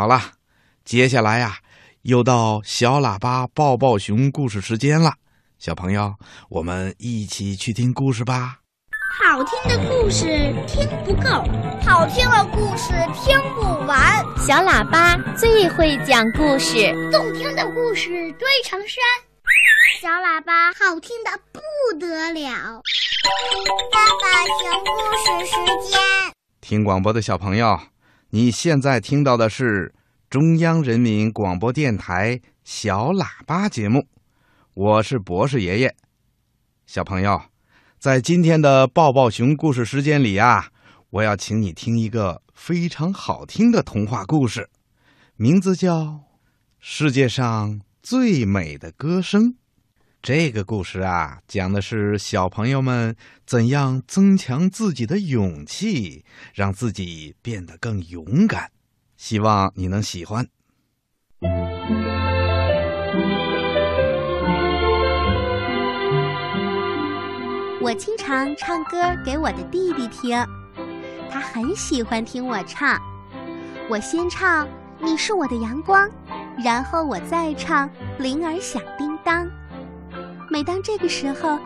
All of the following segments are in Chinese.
好了，接下来呀，又到小喇叭抱抱熊故事时间了。小朋友，我们一起去听故事吧。好听的故事听不够，好听的故事听不完。小喇叭最会讲故事，动听的故事堆成山。小喇叭好听的不得了。爸爸熊故事时间，听广播的小朋友，你现在听到的是中央人民广播电台小喇叭节目，我是博士爷爷。小朋友，在今天的抱抱熊故事时间里啊，我要请你听一个非常好听的童话故事，名字叫《世界上最美的歌声》。这个故事啊，讲的是小朋友们怎样增强自己的勇气，让自己变得更勇敢。希望你能喜欢。我经常唱歌给我的弟弟听，他很喜欢听我唱。我先唱《你是我的阳光》，然后我再唱《铃儿响叮当》。每当这个时候，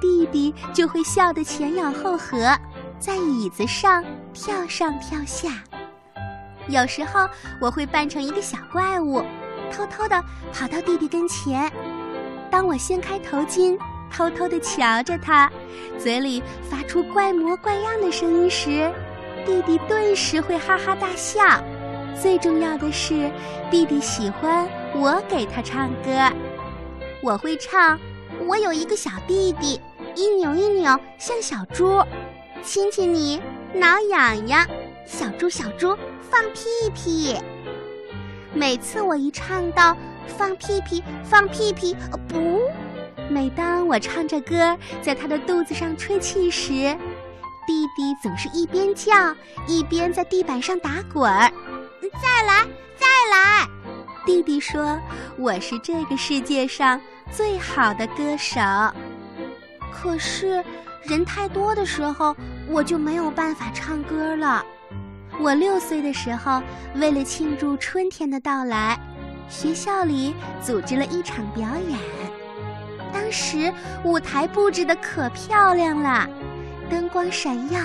弟弟就会笑得前仰后合，在椅子上跳上跳下。有时候我会扮成一个小怪物，偷偷地跑到弟弟跟前。当我掀开头巾，偷偷地瞧着他，嘴里发出怪模怪样的声音时，弟弟顿时会哈哈大笑。最重要的是，弟弟喜欢我给他唱歌。我会唱。我有一个小弟弟，一扭一扭像小猪，亲亲你，挠痒痒，小猪小猪放屁屁。每次我一唱到放屁屁放屁屁，不，每当我唱着歌在他的肚子上吹气时，弟弟总是一边叫一边在地板上打滚儿。再来，再来！弟弟说：“我是这个世界上。”最好的歌手，可是人太多的时候，我就没有办法唱歌了。我六岁的时候，为了庆祝春天的到来，学校里组织了一场表演。当时舞台布置的可漂亮了，灯光闪耀，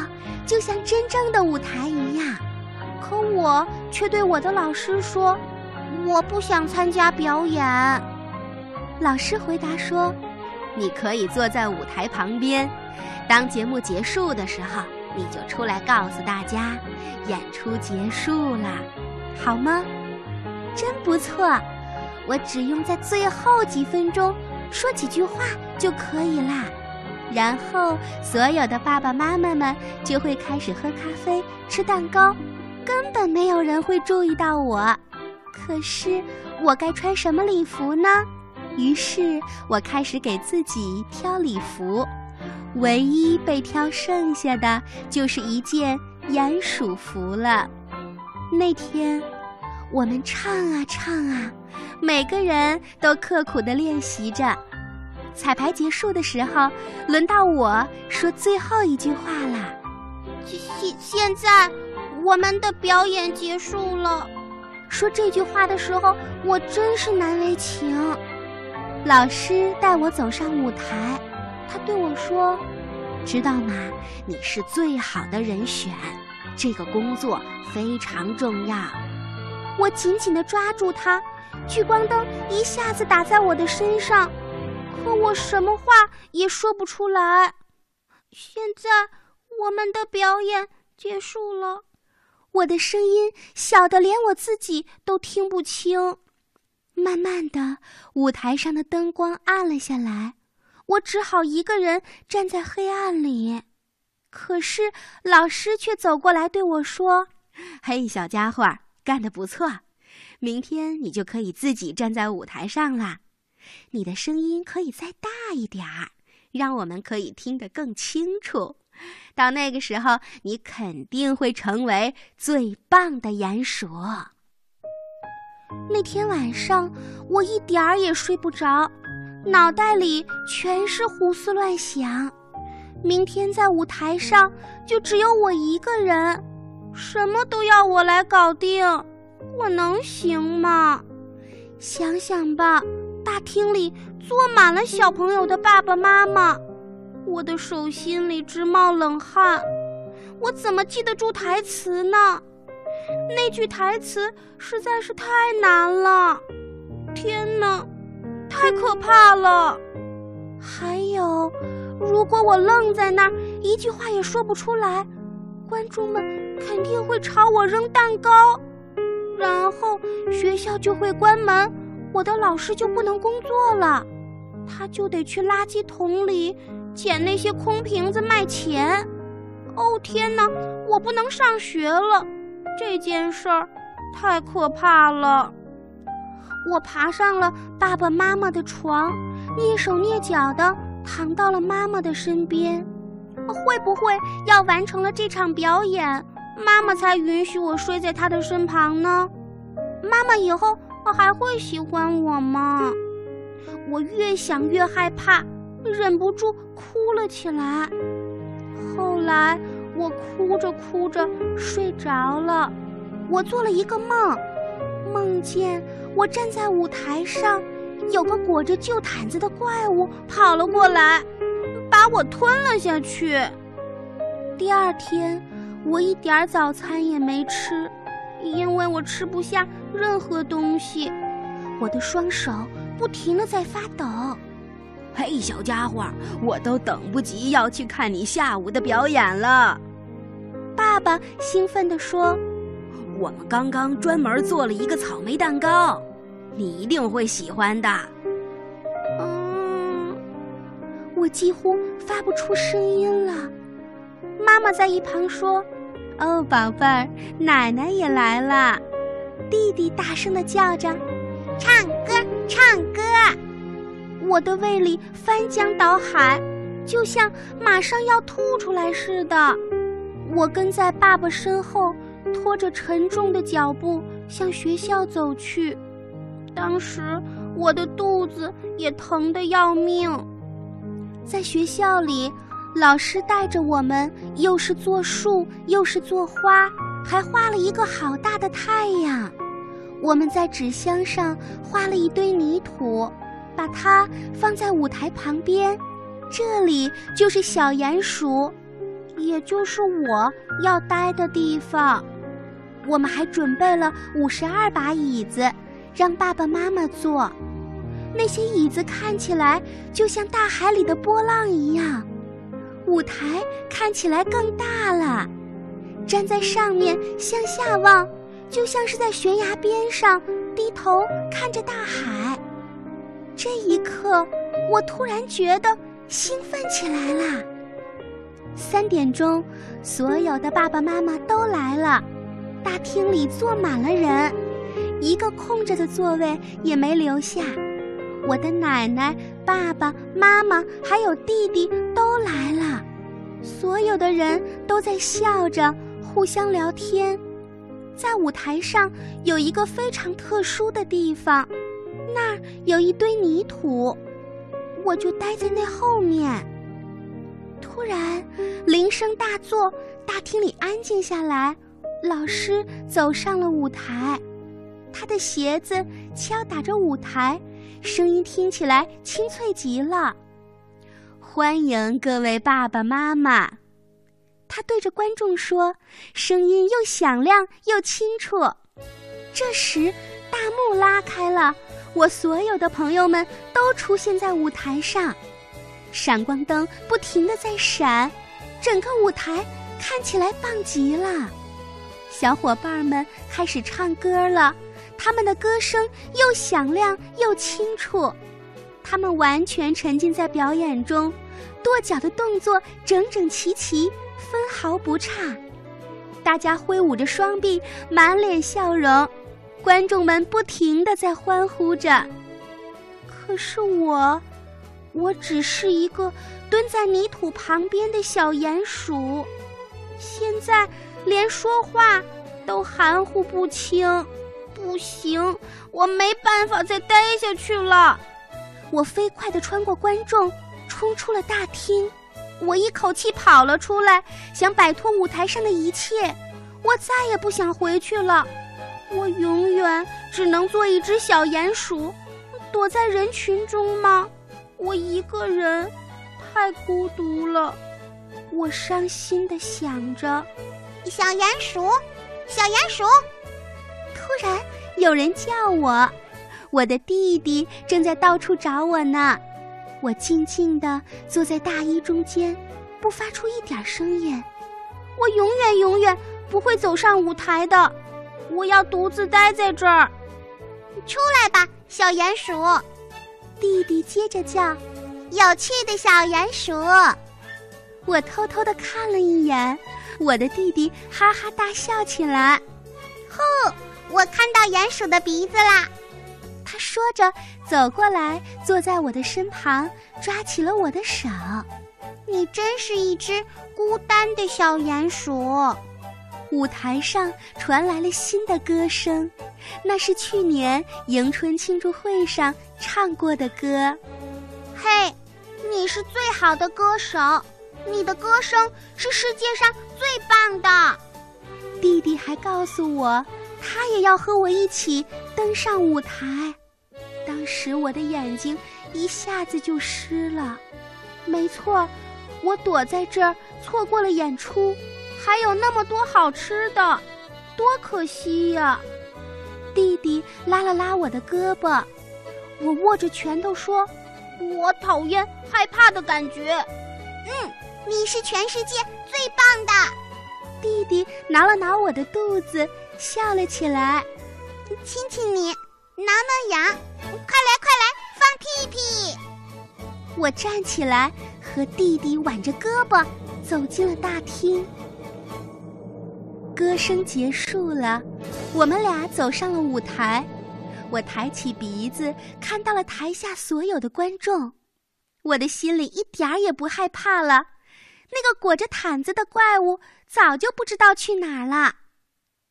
就像真正的舞台一样。可我却对我的老师说：“我不想参加表演。”老师回答说：“你可以坐在舞台旁边，当节目结束的时候，你就出来告诉大家，演出结束了，好吗？真不错，我只用在最后几分钟说几句话就可以啦。然后所有的爸爸妈妈们就会开始喝咖啡、吃蛋糕，根本没有人会注意到我。可是我该穿什么礼服呢？”于是我开始给自己挑礼服，唯一被挑剩下的就是一件鼹鼠服了。那天，我们唱啊唱啊，每个人都刻苦地练习着。彩排结束的时候，轮到我说最后一句话了。现现在，我们的表演结束了。说这句话的时候，我真是难为情。老师带我走上舞台，他对我说：“知道吗？你是最好的人选，这个工作非常重要。”我紧紧地抓住他，聚光灯一下子打在我的身上，可我什么话也说不出来。现在我们的表演结束了，我的声音小的连我自己都听不清。慢慢的，舞台上的灯光暗了下来，我只好一个人站在黑暗里。可是老师却走过来对我说：“嘿，小家伙，干得不错！明天你就可以自己站在舞台上了。你的声音可以再大一点儿，让我们可以听得更清楚。到那个时候，你肯定会成为最棒的鼹鼠。”那天晚上，我一点儿也睡不着，脑袋里全是胡思乱想。明天在舞台上就只有我一个人，什么都要我来搞定，我能行吗？想想吧，大厅里坐满了小朋友的爸爸妈妈，我的手心里直冒冷汗。我怎么记得住台词呢？那句台词实在是太难了。天哪，太可怕了！还有，如果我愣在那儿，一句话也说不出来，观众们肯定会朝我扔蛋糕。然后学校就会关门，我的老师就不能工作了，他就得去垃圾桶里捡那些空瓶子卖钱。哦天哪，我不能上学了，这件事儿太可怕了。我爬上了爸爸妈妈的床，蹑手蹑脚地躺到了妈妈的身边。会不会要完成了这场表演？妈妈才允许我睡在她的身旁呢。妈妈以后还会喜欢我吗？我越想越害怕，忍不住哭了起来。后来我哭着哭着睡着了。我做了一个梦，梦见我站在舞台上，有个裹着旧毯子的怪物跑了过来，把我吞了下去。第二天。我一点早餐也没吃，因为我吃不下任何东西。我的双手不停的在发抖。嘿，小家伙，我都等不及要去看你下午的表演了。爸爸兴奋地说：“我们刚刚专门做了一个草莓蛋糕，你一定会喜欢的。”嗯，我几乎发不出声音了。妈妈在一旁说：“哦，宝贝儿，奶奶也来了。”弟弟大声的叫着：“唱歌，唱歌！”我的胃里翻江倒海，就像马上要吐出来似的。我跟在爸爸身后，拖着沉重的脚步向学校走去。当时我的肚子也疼得要命。在学校里。老师带着我们，又是做树，又是做花，还画了一个好大的太阳。我们在纸箱上画了一堆泥土，把它放在舞台旁边。这里就是小鼹鼠，也就是我要待的地方。我们还准备了五十二把椅子，让爸爸妈妈坐。那些椅子看起来就像大海里的波浪一样。舞台看起来更大了，站在上面向下望，就像是在悬崖边上低头看着大海。这一刻，我突然觉得兴奋起来了。三点钟，所有的爸爸妈妈都来了，大厅里坐满了人，一个空着的座位也没留下。我的奶奶、爸爸妈妈还有弟弟都来了，所有的人都在笑着，互相聊天。在舞台上有一个非常特殊的地方，那儿有一堆泥土，我就待在那后面。突然，铃声大作，大厅里安静下来，老师走上了舞台，他的鞋子敲打着舞台。声音听起来清脆极了，欢迎各位爸爸妈妈，他对着观众说，声音又响亮又清楚。这时，大幕拉开了，我所有的朋友们都出现在舞台上，闪光灯不停的在闪，整个舞台看起来棒极了。小伙伴们开始唱歌了。他们的歌声又响亮又清楚，他们完全沉浸在表演中，跺脚的动作整整齐齐，分毫不差。大家挥舞着双臂，满脸笑容，观众们不停的在欢呼着。可是我，我只是一个蹲在泥土旁边的小鼹鼠，现在连说话都含糊不清。不行，我没办法再待下去了。我飞快地穿过观众，冲出了大厅。我一口气跑了出来，想摆脱舞台上的一切。我再也不想回去了。我永远只能做一只小鼹鼠，躲在人群中吗？我一个人，太孤独了。我伤心的想着。小鼹鼠，小鼹鼠！突然有人叫我，我的弟弟正在到处找我呢。我静静地坐在大衣中间，不发出一点声音。我永远永远不会走上舞台的，我要独自待在这儿。出来吧，小鼹鼠！弟弟接着叫：“有趣的小鼹鼠！”我偷偷地看了一眼，我的弟弟哈哈大笑起来。呼，我看到鼹鼠的鼻子啦！他说着，走过来，坐在我的身旁，抓起了我的手。你真是一只孤单的小鼹鼠。舞台上传来了新的歌声，那是去年迎春庆祝会上唱过的歌。嘿，你是最好的歌手，你的歌声是世界上最棒的。弟弟还告诉我，他也要和我一起登上舞台。当时我的眼睛一下子就湿了。没错，我躲在这儿错过了演出，还有那么多好吃的，多可惜呀！弟弟拉了拉我的胳膊，我握着拳头说：“我讨厌害怕的感觉。”嗯，你是全世界最棒的。弟弟挠了挠我的肚子，笑了起来，亲亲你。挠挠痒，快来快来放屁屁！我站起来，和弟弟挽着胳膊走进了大厅。歌声结束了，我们俩走上了舞台。我抬起鼻子，看到了台下所有的观众，我的心里一点儿也不害怕了。那个裹着毯子的怪物早就不知道去哪儿了。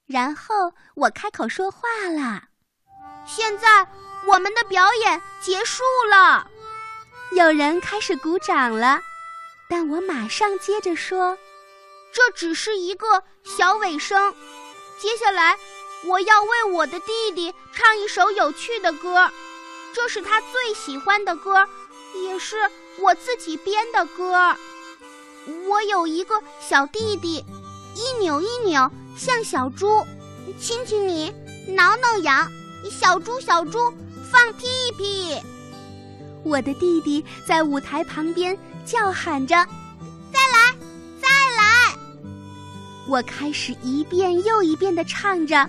然后我开口说话了。现在我们的表演结束了，有人开始鼓掌了，但我马上接着说：“这只是一个小尾声，接下来我要为我的弟弟唱一首有趣的歌，这是他最喜欢的歌，也是我自己编的歌。我有一个小弟弟，一扭一扭像小猪，亲亲你，挠挠痒。”小猪，小猪，放屁屁！我的弟弟在舞台旁边叫喊着：“我开始一遍又一遍的唱着：“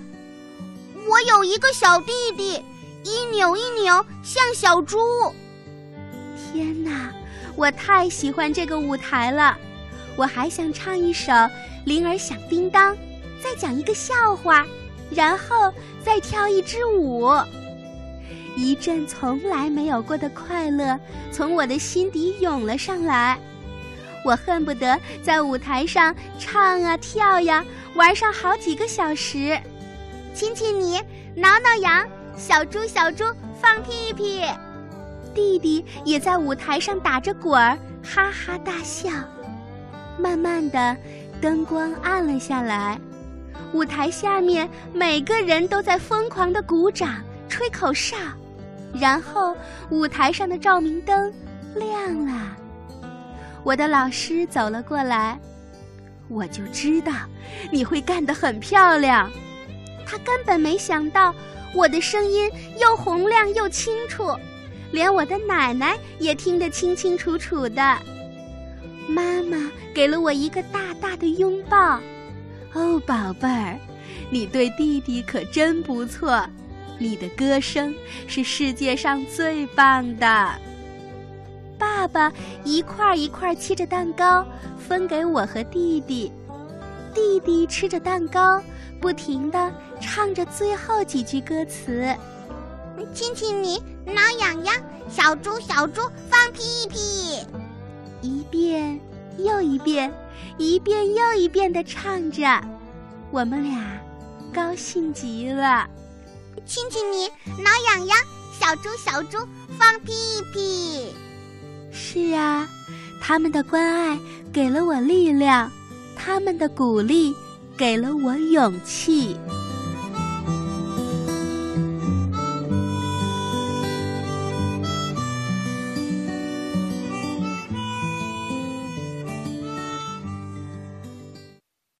我有一个小弟弟，一扭一扭像小猪。”天哪，我太喜欢这个舞台了！我还想唱一首《铃儿响叮当》，再讲一个笑话。然后再跳一支舞，一阵从来没有过的快乐从我的心底涌了上来。我恨不得在舞台上唱啊跳呀，玩上好几个小时。亲亲你，挠挠痒，小猪小猪放屁屁。弟弟也在舞台上打着滚儿，哈哈大笑。慢慢的，灯光暗了下来。舞台下面，每个人都在疯狂的鼓掌、吹口哨，然后舞台上的照明灯亮了。我的老师走了过来，我就知道你会干得很漂亮。他根本没想到我的声音又洪亮又清楚，连我的奶奶也听得清清楚楚的。妈妈给了我一个大大的拥抱。哦，宝贝儿，你对弟弟可真不错，你的歌声是世界上最棒的。爸爸一块一块切着蛋糕分给我和弟弟，弟弟吃着蛋糕，不停地唱着最后几句歌词：“亲亲你，挠痒痒，小猪小猪放屁屁。”一遍又一遍。一遍又一遍地唱着，我们俩高兴极了。亲亲你，挠痒痒，小猪小猪放屁屁。是啊，他们的关爱给了我力量，他们的鼓励给了我勇气。